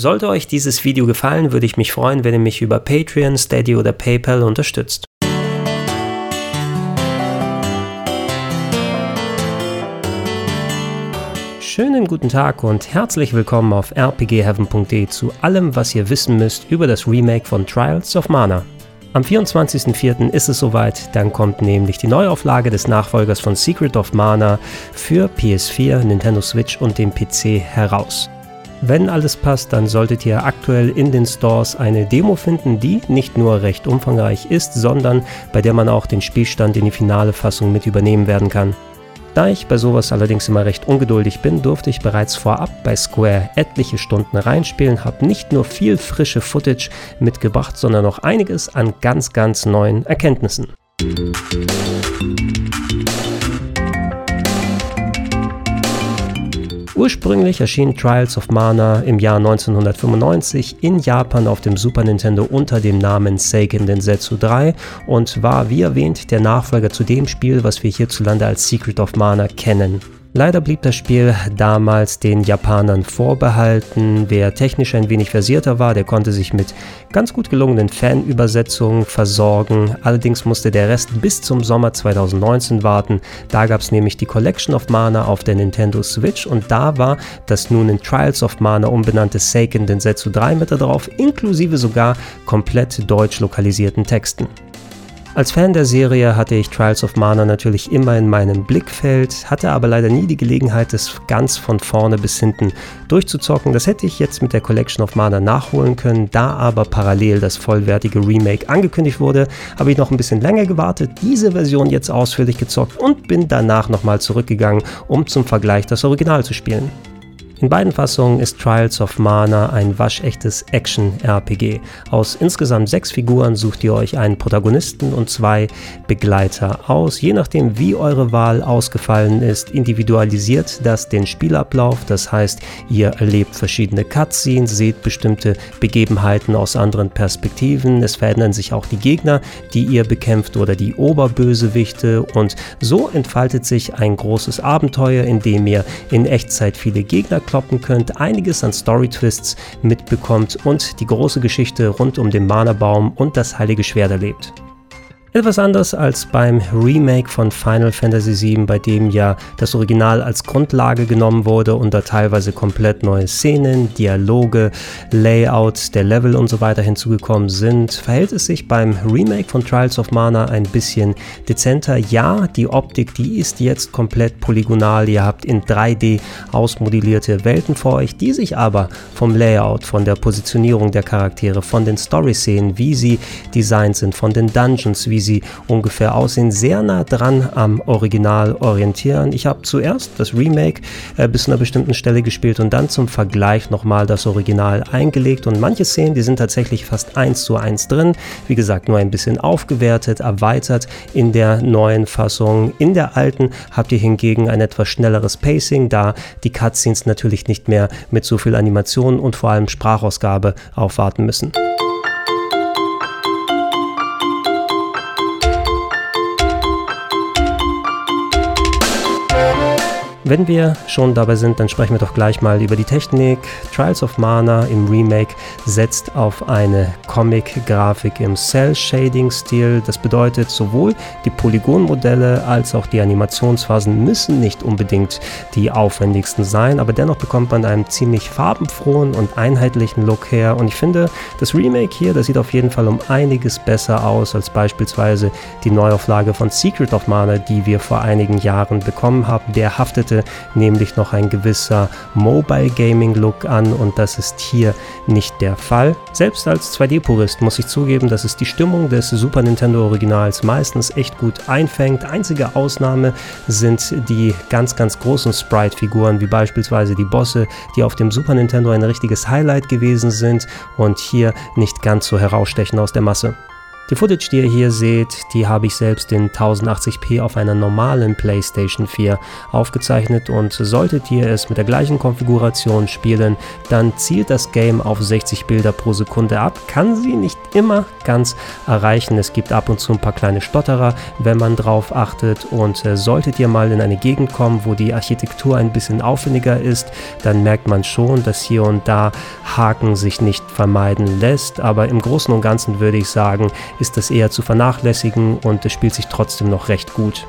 Sollte euch dieses Video gefallen, würde ich mich freuen, wenn ihr mich über Patreon, Steady oder PayPal unterstützt. Schönen guten Tag und herzlich willkommen auf rpgheaven.de zu allem, was ihr wissen müsst über das Remake von Trials of Mana. Am 24.04. ist es soweit, dann kommt nämlich die Neuauflage des Nachfolgers von Secret of Mana für PS4, Nintendo Switch und den PC heraus. Wenn alles passt, dann solltet ihr aktuell in den Stores eine Demo finden, die nicht nur recht umfangreich ist, sondern bei der man auch den Spielstand in die finale Fassung mit übernehmen werden kann. Da ich bei sowas allerdings immer recht ungeduldig bin, durfte ich bereits vorab bei Square etliche Stunden reinspielen, habe nicht nur viel frische Footage mitgebracht, sondern auch einiges an ganz, ganz neuen Erkenntnissen. Ursprünglich erschien Trials of Mana im Jahr 1995 in Japan auf dem Super Nintendo unter dem Namen Seiken Densetsu 3 und war wie erwähnt der Nachfolger zu dem Spiel, was wir hierzulande als Secret of Mana kennen. Leider blieb das Spiel damals den Japanern vorbehalten. Wer technisch ein wenig versierter war, der konnte sich mit ganz gut gelungenen Fanübersetzungen versorgen. Allerdings musste der Rest bis zum Sommer 2019 warten. Da gab es nämlich die Collection of Mana auf der Nintendo Switch und da war das nun in Trials of Mana umbenannte Seiken Densetsu 3 mit drauf, inklusive sogar komplett deutsch lokalisierten Texten. Als Fan der Serie hatte ich Trials of Mana natürlich immer in meinem Blickfeld, hatte aber leider nie die Gelegenheit, es ganz von vorne bis hinten durchzuzocken. Das hätte ich jetzt mit der Collection of Mana nachholen können, da aber parallel das vollwertige Remake angekündigt wurde, habe ich noch ein bisschen länger gewartet, diese Version jetzt ausführlich gezockt und bin danach nochmal zurückgegangen, um zum Vergleich das Original zu spielen. In beiden Fassungen ist Trials of Mana ein waschechtes Action-RPG. Aus insgesamt sechs Figuren sucht ihr euch einen Protagonisten und zwei Begleiter aus. Je nachdem, wie eure Wahl ausgefallen ist, individualisiert das den Spielablauf. Das heißt, ihr erlebt verschiedene Cutscenes, seht bestimmte Begebenheiten aus anderen Perspektiven. Es verändern sich auch die Gegner, die ihr bekämpft oder die Oberbösewichte. Und so entfaltet sich ein großes Abenteuer, in dem ihr in Echtzeit viele Gegner kloppen könnt, einiges an Story-Twists mitbekommt und die große Geschichte rund um den Mana-Baum und das Heilige Schwert erlebt. Etwas anders als beim Remake von Final Fantasy VII, bei dem ja das Original als Grundlage genommen wurde und da teilweise komplett neue Szenen, Dialoge, Layouts der Level und so weiter hinzugekommen sind, verhält es sich beim Remake von Trials of Mana ein bisschen dezenter. Ja, die Optik, die ist jetzt komplett polygonal. Ihr habt in 3D ausmodellierte Welten vor euch, die sich aber vom Layout, von der Positionierung der Charaktere, von den Story-Szenen, wie sie designt sind, von den Dungeons, wie wie sie ungefähr aussehen, sehr nah dran am Original orientieren. Ich habe zuerst das Remake äh, bis zu einer bestimmten Stelle gespielt und dann zum Vergleich nochmal das Original eingelegt und manche Szenen, die sind tatsächlich fast eins zu eins drin. Wie gesagt, nur ein bisschen aufgewertet, erweitert in der neuen Fassung. In der alten habt ihr hingegen ein etwas schnelleres Pacing, da die Cutscenes natürlich nicht mehr mit so viel Animation und vor allem Sprachausgabe aufwarten müssen. Wenn wir schon dabei sind, dann sprechen wir doch gleich mal über die Technik. Trials of Mana im Remake setzt auf eine Comic-Grafik im Cell-Shading-Stil. Das bedeutet, sowohl die Polygonmodelle als auch die Animationsphasen müssen nicht unbedingt die aufwendigsten sein, aber dennoch bekommt man einen ziemlich farbenfrohen und einheitlichen Look her. Und ich finde, das Remake hier, das sieht auf jeden Fall um einiges besser aus als beispielsweise die Neuauflage von Secret of Mana, die wir vor einigen Jahren bekommen haben. Der haftete nämlich noch ein gewisser Mobile Gaming Look an und das ist hier nicht der Fall. Selbst als 2D-Purist muss ich zugeben, dass es die Stimmung des Super Nintendo Originals meistens echt gut einfängt. Einzige Ausnahme sind die ganz, ganz großen Sprite-Figuren, wie beispielsweise die Bosse, die auf dem Super Nintendo ein richtiges Highlight gewesen sind und hier nicht ganz so herausstechen aus der Masse. Die Footage, die ihr hier seht, die habe ich selbst in 1080p auf einer normalen PlayStation 4 aufgezeichnet. Und solltet ihr es mit der gleichen Konfiguration spielen, dann zielt das Game auf 60 Bilder pro Sekunde ab, kann sie nicht immer ganz erreichen. Es gibt ab und zu ein paar kleine Stotterer, wenn man drauf achtet. Und äh, solltet ihr mal in eine Gegend kommen, wo die Architektur ein bisschen aufwendiger ist, dann merkt man schon, dass hier und da Haken sich nicht vermeiden lässt, aber im Großen und Ganzen würde ich sagen, ist das eher zu vernachlässigen und es spielt sich trotzdem noch recht gut.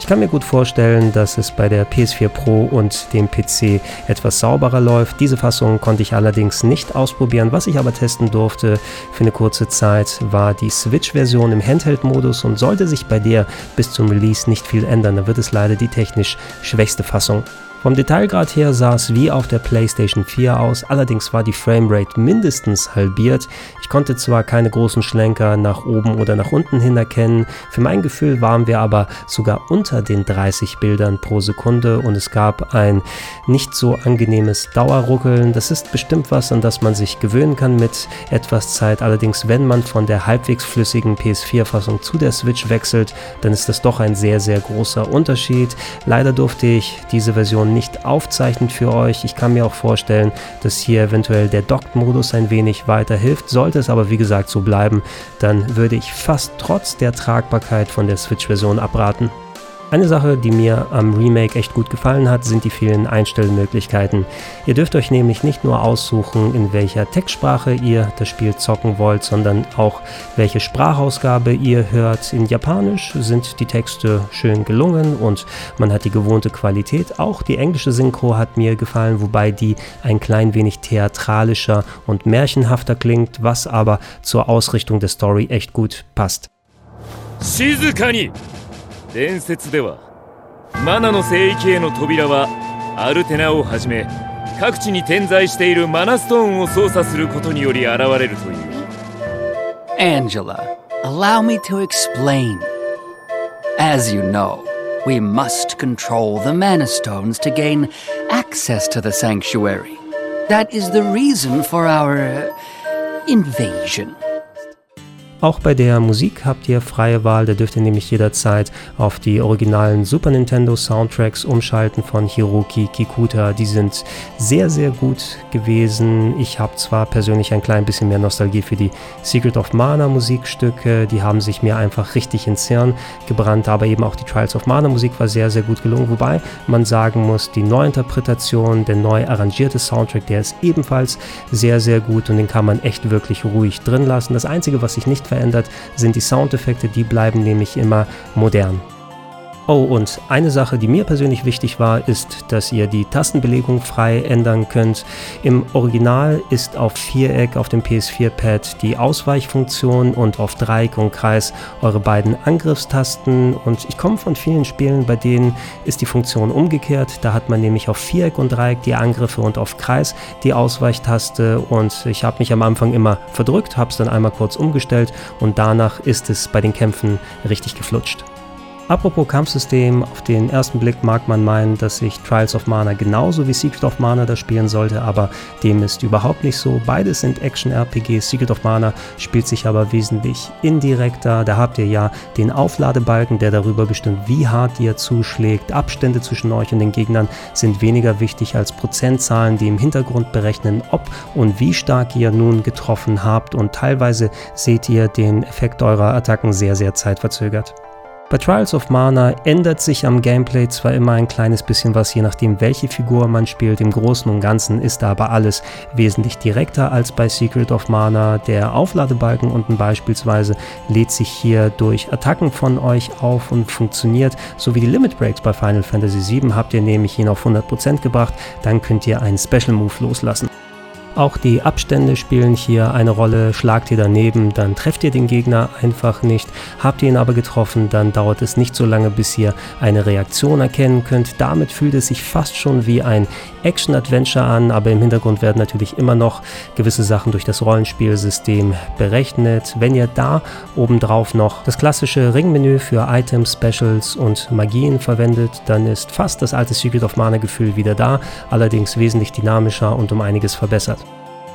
Ich kann mir gut vorstellen, dass es bei der PS4 Pro und dem PC etwas sauberer läuft. Diese Fassung konnte ich allerdings nicht ausprobieren. Was ich aber testen durfte für eine kurze Zeit war die Switch-Version im Handheld-Modus und sollte sich bei der bis zum Release nicht viel ändern, dann wird es leider die technisch schwächste Fassung. Vom Detailgrad her sah es wie auf der PlayStation 4 aus, allerdings war die Framerate mindestens halbiert. Ich konnte zwar keine großen Schlenker nach oben oder nach unten hin erkennen, für mein Gefühl waren wir aber sogar unter den 30 Bildern pro Sekunde und es gab ein nicht so angenehmes Dauerruckeln. Das ist bestimmt was, an das man sich gewöhnen kann mit etwas Zeit. Allerdings, wenn man von der halbwegs flüssigen PS4-Fassung zu der Switch wechselt, dann ist das doch ein sehr, sehr großer Unterschied. Leider durfte ich diese Version nicht aufzeichnen für euch. Ich kann mir auch vorstellen, dass hier eventuell der Docked-Modus ein wenig weiterhilft. Sollte es aber wie gesagt so bleiben, dann würde ich fast trotz der Tragbarkeit von der Switch-Version abraten. Eine Sache, die mir am Remake echt gut gefallen hat, sind die vielen Einstellmöglichkeiten. Ihr dürft euch nämlich nicht nur aussuchen, in welcher Textsprache ihr das Spiel zocken wollt, sondern auch welche Sprachausgabe ihr hört. In Japanisch sind die Texte schön gelungen und man hat die gewohnte Qualität. Auch die englische Synchro hat mir gefallen, wobei die ein klein wenig theatralischer und märchenhafter klingt, was aber zur Ausrichtung der Story echt gut passt. 静かに 伝説ではマナの聖域への扉はアルテナをはじめ各地に点在しているマナストーンを操作することにより現れるという Angela, allow me to explain. As you know, we must control the mana stones to gain access to the sanctuary. That is the reason for our uh, invasion. Auch bei der Musik habt ihr freie Wahl, da dürft ihr nämlich jederzeit auf die originalen Super Nintendo Soundtracks umschalten von Hiroki Kikuta. Die sind sehr, sehr gut gewesen. Ich habe zwar persönlich ein klein bisschen mehr Nostalgie für die Secret of Mana Musikstücke, die haben sich mir einfach richtig ins Hirn gebrannt, aber eben auch die Trials of Mana Musik war sehr, sehr gut gelungen, wobei man sagen muss, die Neuinterpretation, der neu arrangierte Soundtrack, der ist ebenfalls sehr, sehr gut und den kann man echt wirklich ruhig drin lassen. Das Einzige, was ich nicht verändert, sind die Soundeffekte, die bleiben nämlich immer modern. Oh, und eine Sache, die mir persönlich wichtig war, ist, dass ihr die Tastenbelegung frei ändern könnt. Im Original ist auf Viereck auf dem PS4-Pad die Ausweichfunktion und auf Dreieck und Kreis eure beiden Angriffstasten. Und ich komme von vielen Spielen, bei denen ist die Funktion umgekehrt. Da hat man nämlich auf Viereck und Dreieck die Angriffe und auf Kreis die Ausweichtaste. Und ich habe mich am Anfang immer verdrückt, habe es dann einmal kurz umgestellt und danach ist es bei den Kämpfen richtig geflutscht. Apropos Kampfsystem, auf den ersten Blick mag man meinen, dass sich Trials of Mana genauso wie Secret of Mana da spielen sollte, aber dem ist überhaupt nicht so. Beides sind Action-RPGs. Secret of Mana spielt sich aber wesentlich indirekter. Da habt ihr ja den Aufladebalken, der darüber bestimmt, wie hart ihr zuschlägt. Abstände zwischen euch und den Gegnern sind weniger wichtig als Prozentzahlen, die im Hintergrund berechnen, ob und wie stark ihr nun getroffen habt. Und teilweise seht ihr den Effekt eurer Attacken sehr, sehr zeitverzögert. Bei Trials of Mana ändert sich am Gameplay zwar immer ein kleines bisschen was, je nachdem welche Figur man spielt, im Großen und Ganzen ist da aber alles wesentlich direkter als bei Secret of Mana. Der Aufladebalken unten beispielsweise lädt sich hier durch Attacken von euch auf und funktioniert, so wie die Limit Breaks bei Final Fantasy VII habt ihr nämlich ihn auf 100% gebracht, dann könnt ihr einen Special Move loslassen. Auch die Abstände spielen hier eine Rolle. Schlagt ihr daneben, dann trefft ihr den Gegner einfach nicht. Habt ihr ihn aber getroffen, dann dauert es nicht so lange, bis ihr eine Reaktion erkennen könnt. Damit fühlt es sich fast schon wie ein Action-Adventure an, aber im Hintergrund werden natürlich immer noch gewisse Sachen durch das Rollenspielsystem berechnet. Wenn ihr da obendrauf noch das klassische Ringmenü für Items, Specials und Magien verwendet, dann ist fast das alte Secret of Mana Gefühl wieder da, allerdings wesentlich dynamischer und um einiges verbessert.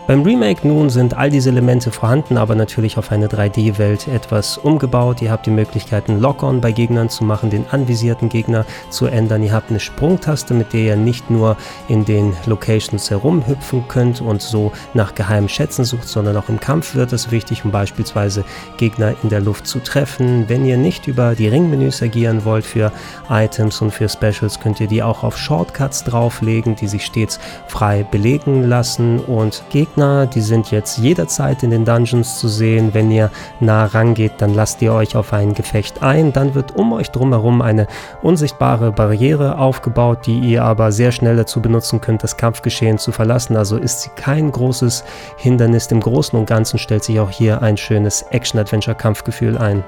Beim Remake nun sind all diese Elemente vorhanden, aber natürlich auf eine 3D-Welt etwas umgebaut. Ihr habt die Möglichkeit, einen Lock-on bei Gegnern zu machen, den anvisierten Gegner zu ändern. Ihr habt eine Sprungtaste, mit der ihr nicht nur in den Locations herumhüpfen könnt und so nach geheimen Schätzen sucht, sondern auch im Kampf wird es wichtig, um beispielsweise Gegner in der Luft zu treffen. Wenn ihr nicht über die Ringmenüs agieren wollt für Items und für Specials, könnt ihr die auch auf Shortcuts drauflegen, die sich stets frei belegen lassen und Gegner Gegner, die sind jetzt jederzeit in den Dungeons zu sehen. Wenn ihr nah rangeht, dann lasst ihr euch auf ein Gefecht ein. Dann wird um euch drumherum eine unsichtbare Barriere aufgebaut, die ihr aber sehr schnell dazu benutzen könnt, das Kampfgeschehen zu verlassen. Also ist sie kein großes Hindernis. Im Großen und Ganzen stellt sich auch hier ein schönes Action-Adventure-Kampfgefühl ein.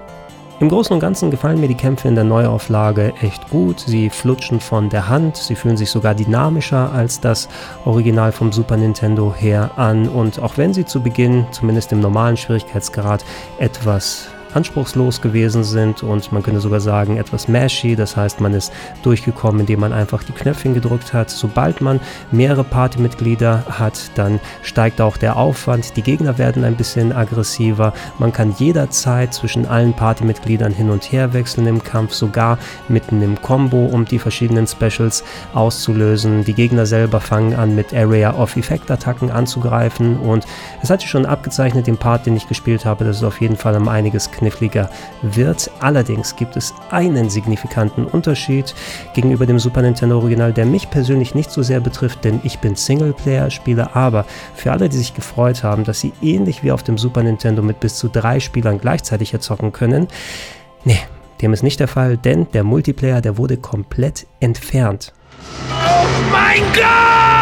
Im Großen und Ganzen gefallen mir die Kämpfe in der Neuauflage echt gut. Sie flutschen von der Hand, sie fühlen sich sogar dynamischer als das Original vom Super Nintendo her an. Und auch wenn sie zu Beginn, zumindest im normalen Schwierigkeitsgrad, etwas anspruchslos gewesen sind und man könnte sogar sagen etwas mashy, das heißt man ist durchgekommen, indem man einfach die Knöpfchen gedrückt hat. Sobald man mehrere Partymitglieder hat, dann steigt auch der Aufwand, die Gegner werden ein bisschen aggressiver, man kann jederzeit zwischen allen Partymitgliedern hin und her wechseln im Kampf, sogar mitten im Combo, um die verschiedenen Specials auszulösen. Die Gegner selber fangen an mit Area of Effect Attacken anzugreifen. Und es hat sich schon abgezeichnet, den Part, den ich gespielt habe, dass es auf jeden Fall um einiges knapp kniffliger wird. Allerdings gibt es einen signifikanten Unterschied gegenüber dem Super Nintendo Original, der mich persönlich nicht so sehr betrifft, denn ich bin Singleplayer-Spieler, aber für alle, die sich gefreut haben, dass sie ähnlich wie auf dem Super Nintendo mit bis zu drei Spielern gleichzeitig erzocken können, nee, dem ist nicht der Fall, denn der Multiplayer, der wurde komplett entfernt. Oh mein Gott!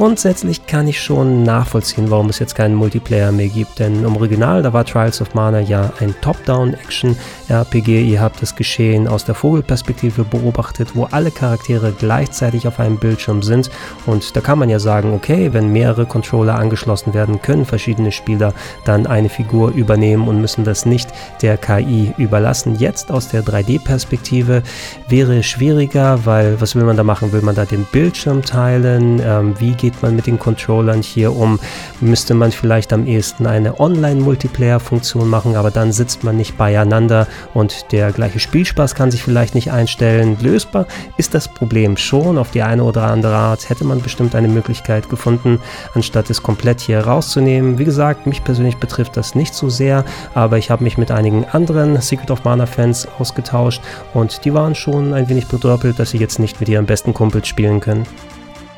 Grundsätzlich kann ich schon nachvollziehen, warum es jetzt keinen Multiplayer mehr gibt, denn im Original, da war Trials of Mana ja ein Top-Down-Action-RPG. Ihr habt das Geschehen aus der Vogelperspektive beobachtet, wo alle Charaktere gleichzeitig auf einem Bildschirm sind und da kann man ja sagen, okay, wenn mehrere Controller angeschlossen werden, können verschiedene Spieler dann eine Figur übernehmen und müssen das nicht der KI überlassen. Jetzt aus der 3D-Perspektive wäre schwieriger, weil was will man da machen? Will man da den Bildschirm teilen? Ähm, wie geht geht man mit den Controllern hier um? Müsste man vielleicht am ehesten eine Online-Multiplayer-Funktion machen, aber dann sitzt man nicht beieinander und der gleiche Spielspaß kann sich vielleicht nicht einstellen. Lösbar ist das Problem schon. Auf die eine oder andere Art hätte man bestimmt eine Möglichkeit gefunden, anstatt es komplett hier rauszunehmen. Wie gesagt, mich persönlich betrifft das nicht so sehr, aber ich habe mich mit einigen anderen Secret of Mana-Fans ausgetauscht und die waren schon ein wenig bedröppelt, dass sie jetzt nicht mit ihren besten Kumpels spielen können.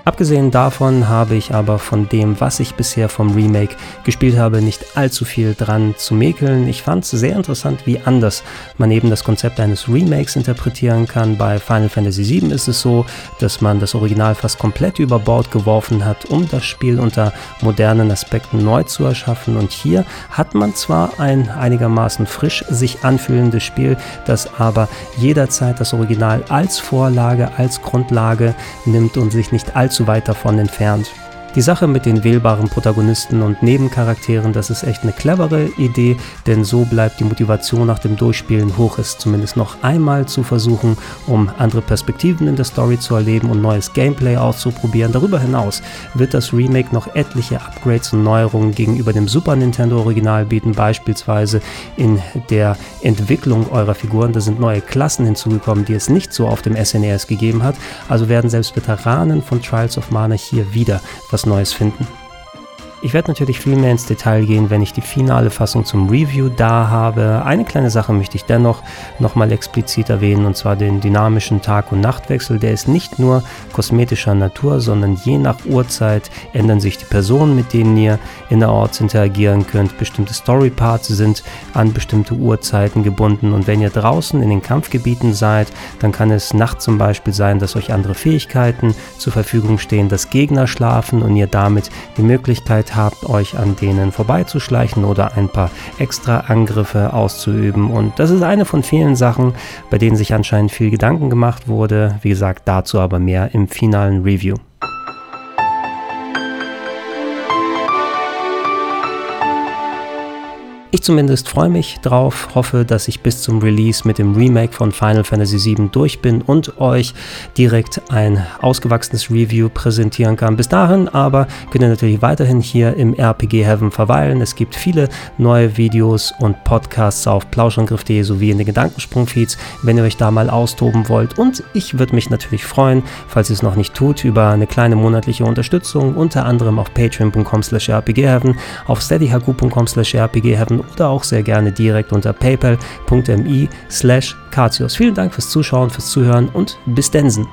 Abgesehen davon habe ich aber von dem, was ich bisher vom Remake gespielt habe, nicht allzu viel dran zu mäkeln. Ich fand es sehr interessant, wie anders man eben das Konzept eines Remakes interpretieren kann. Bei Final Fantasy VII ist es so, dass man das Original fast komplett über Bord geworfen hat, um das Spiel unter modernen Aspekten neu zu erschaffen. Und hier hat man zwar ein einigermaßen frisch sich anfühlendes Spiel, das aber jederzeit das Original als Vorlage, als Grundlage nimmt und sich nicht allzu allzu weit davon entfernt. Die Sache mit den wählbaren Protagonisten und Nebencharakteren, das ist echt eine clevere Idee, denn so bleibt die Motivation nach dem Durchspielen hoch, es zumindest noch einmal zu versuchen, um andere Perspektiven in der Story zu erleben und neues Gameplay auszuprobieren. Darüber hinaus wird das Remake noch etliche Upgrades und Neuerungen gegenüber dem Super Nintendo Original bieten, beispielsweise in der Entwicklung eurer Figuren. Da sind neue Klassen hinzugekommen, die es nicht so auf dem SNES e gegeben hat. Also werden selbst Veteranen von Trials of Mana hier wieder was was Neues finden. Ich werde natürlich viel mehr ins Detail gehen, wenn ich die finale Fassung zum Review da habe. Eine kleine Sache möchte ich dennoch nochmal explizit erwähnen, und zwar den dynamischen Tag- und Nachtwechsel. Der ist nicht nur kosmetischer Natur, sondern je nach Uhrzeit ändern sich die Personen, mit denen ihr innerorts interagieren könnt. Bestimmte Storyparts sind an bestimmte Uhrzeiten gebunden und wenn ihr draußen in den Kampfgebieten seid, dann kann es nachts zum Beispiel sein, dass euch andere Fähigkeiten zur Verfügung stehen, dass Gegner schlafen und ihr damit die Möglichkeit habt, euch an denen vorbeizuschleichen oder ein paar extra Angriffe auszuüben. Und das ist eine von vielen Sachen, bei denen sich anscheinend viel Gedanken gemacht wurde. Wie gesagt, dazu aber mehr im finalen Review. Ich zumindest freue mich drauf, hoffe, dass ich bis zum Release mit dem Remake von Final Fantasy VII durch bin und euch direkt ein ausgewachsenes Review präsentieren kann. Bis dahin aber könnt ihr natürlich weiterhin hier im RPG Heaven verweilen. Es gibt viele neue Videos und Podcasts auf plauschangriff.de sowie in den Gedankensprung-Feeds, wenn ihr euch da mal austoben wollt. Und ich würde mich natürlich freuen, falls ihr es noch nicht tut, über eine kleine monatliche Unterstützung, unter anderem auf patreon.com slash rpgheaven, auf steadyhq.com slash rpgheaven oder auch sehr gerne direkt unter paypal.me slash Vielen Dank fürs Zuschauen, fürs Zuhören und bis Densen.